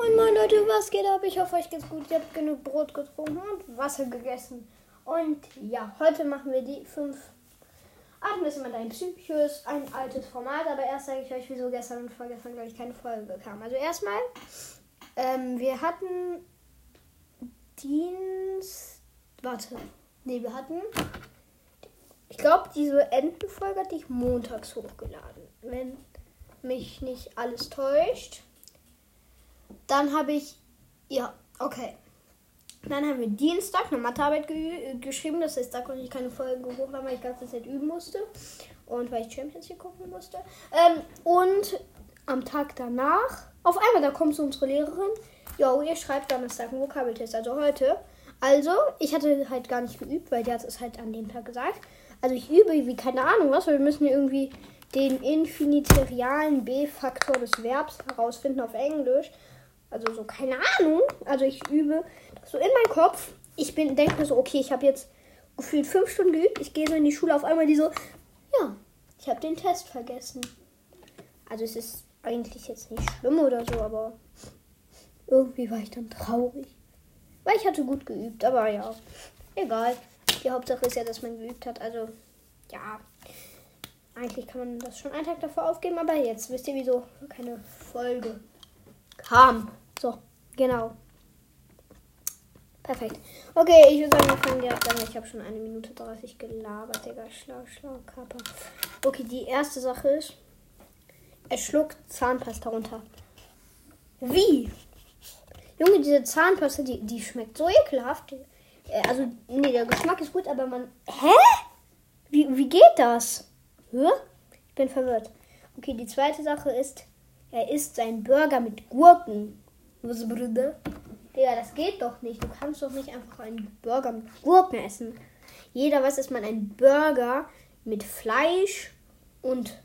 Moin moin Leute, was geht ab? Ich hoffe euch geht's gut. Ihr habt genug Brot getrunken und Wasser gegessen. Und ja, heute machen wir die 5 Atmen ist immer dein Psychos, ein altes Format, aber erst sage ich euch, wieso gestern und vorgestern, glaube ich, keine Folge kam. Also erstmal, ähm, wir hatten Dienst. Warte. Nee, wir hatten. Ich glaube, diese Entenfolge hatte ich montags hochgeladen. Wenn mich nicht alles täuscht. Dann habe ich. Ja, okay. Dann haben wir Dienstag eine Mathearbeit ge geschrieben. Das heißt, da konnte ich keine Folgen hochladen, weil ich die ganze Zeit üben musste. Und weil ich Champions hier gucken musste. Ähm, und am Tag danach, auf einmal, da kommt so unsere Lehrerin. Jo, ihr schreibt Donnerstag einen Vokabeltest, also heute. Also, ich hatte halt gar nicht geübt, weil die hat es halt an dem Tag gesagt. Also ich übe wie keine Ahnung was, weil wir müssen irgendwie den infiniterialen B-Faktor des Verbs herausfinden auf Englisch. Also so keine Ahnung. Also ich übe so in meinem Kopf. Ich bin denke mir so, okay, ich habe jetzt gefühlt fünf Stunden geübt. Ich gehe so in die Schule auf einmal die so, ja, ich habe den Test vergessen. Also es ist eigentlich jetzt nicht schlimm oder so, aber irgendwie war ich dann traurig. Weil ich hatte gut geübt, aber ja, egal. Die Hauptsache ist ja, dass man geübt hat. Also, ja. Eigentlich kann man das schon einen Tag davor aufgeben, aber jetzt wisst ihr, wieso keine Folge kam. So, genau. Perfekt. Okay, ich würde sagen, wir fangen direkt an. Ich habe schon eine Minute 30 gelabert, Digga. Schlau, schlau, Kappa. Okay, die erste Sache ist, er schluckt Zahnpasta runter. Wie? Junge, diese Zahnpasta, die, die schmeckt so ekelhaft. Äh, also, nee, der Geschmack ist gut, aber man. Hä? Wie, wie geht das? Hä? Ich bin verwirrt. Okay, die zweite Sache ist, er isst seinen Burger mit Gurken. Was, Bruder? Digga, das geht doch nicht. Du kannst doch nicht einfach einen Burger mit Gurken essen. Jeder weiß, dass man einen Burger mit Fleisch und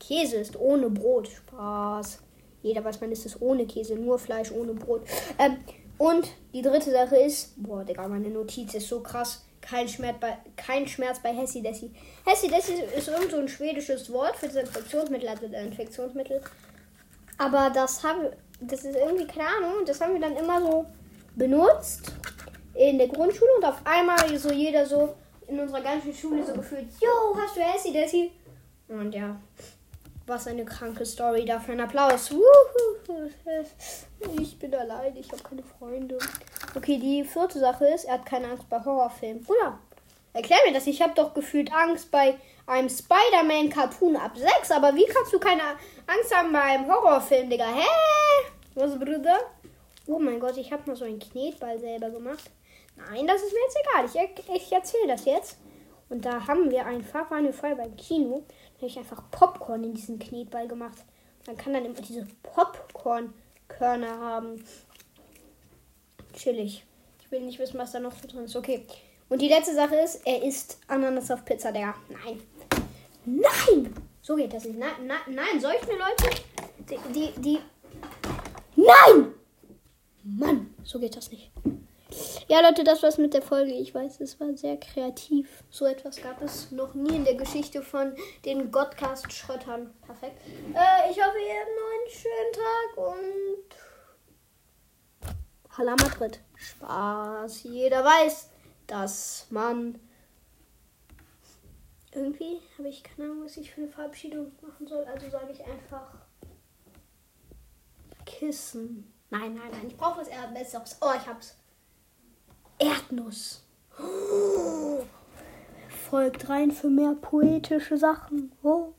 Käse isst, ohne Brot. Spaß. Jeder weiß, man isst es ohne Käse, nur Fleisch, ohne Brot. Ähm, und die dritte Sache ist, boah, Digga, meine Notiz ist so krass. Kein Schmerz bei, kein Schmerz bei Hessi Dessi. Hessi Dessi ist irgend so ein schwedisches Wort für Desinfektionsmittel, also Infektionsmittel. Aber das haben das ist irgendwie, keine Ahnung, das haben wir dann immer so benutzt in der Grundschule und auf einmal so jeder so in unserer ganzen Schule so gefühlt, yo, hast du Hessi Dessi? Und ja, was eine kranke Story. Dafür ein Applaus. Ich bin allein, ich habe keine Freunde. Okay, die vierte Sache ist, er hat keine Angst bei Horrorfilmen. Bruder, erklär mir das. Ich habe doch gefühlt Angst bei einem Spider-Man-Cartoon ab 6. Aber wie kannst du keine Angst haben bei einem Horrorfilm, Digga? Hä? Was, Bruder? Oh mein Gott, ich habe mal so einen Knetball selber gemacht. Nein, das ist mir jetzt egal. Ich, ich erzähle das jetzt. Und da haben wir einfach, wir vorher beim Kino, da habe ich einfach Popcorn in diesen Knetball gemacht. Man kann dann immer diese Popcorn-Körner haben. Chillig. Ich will nicht wissen, was da noch so drin ist. Okay. Und die letzte Sache ist, er isst Ananas auf Pizza, Digga. Nein. Nein! So geht das nicht. Nein, nein, nein. solche Leute, die, die, die. Nein! Mann, so geht das nicht. Ja, Leute, das war's mit der Folge. Ich weiß, es war sehr kreativ. So etwas gab es noch nie in der Geschichte von den Godcast-Schröttern. Perfekt. Äh, ich hoffe, ihr habt noch einen schönen Tag und. Hala Madrid. Spaß. Jeder weiß, dass man. Irgendwie habe ich keine Ahnung, was ich für eine Verabschiedung machen soll. Also sage ich einfach. Kissen. Nein, nein, nein. Ich brauche was Besseres. Oh, ich hab's. Erdnuss. Oh. Folgt rein für mehr poetische Sachen. Oh.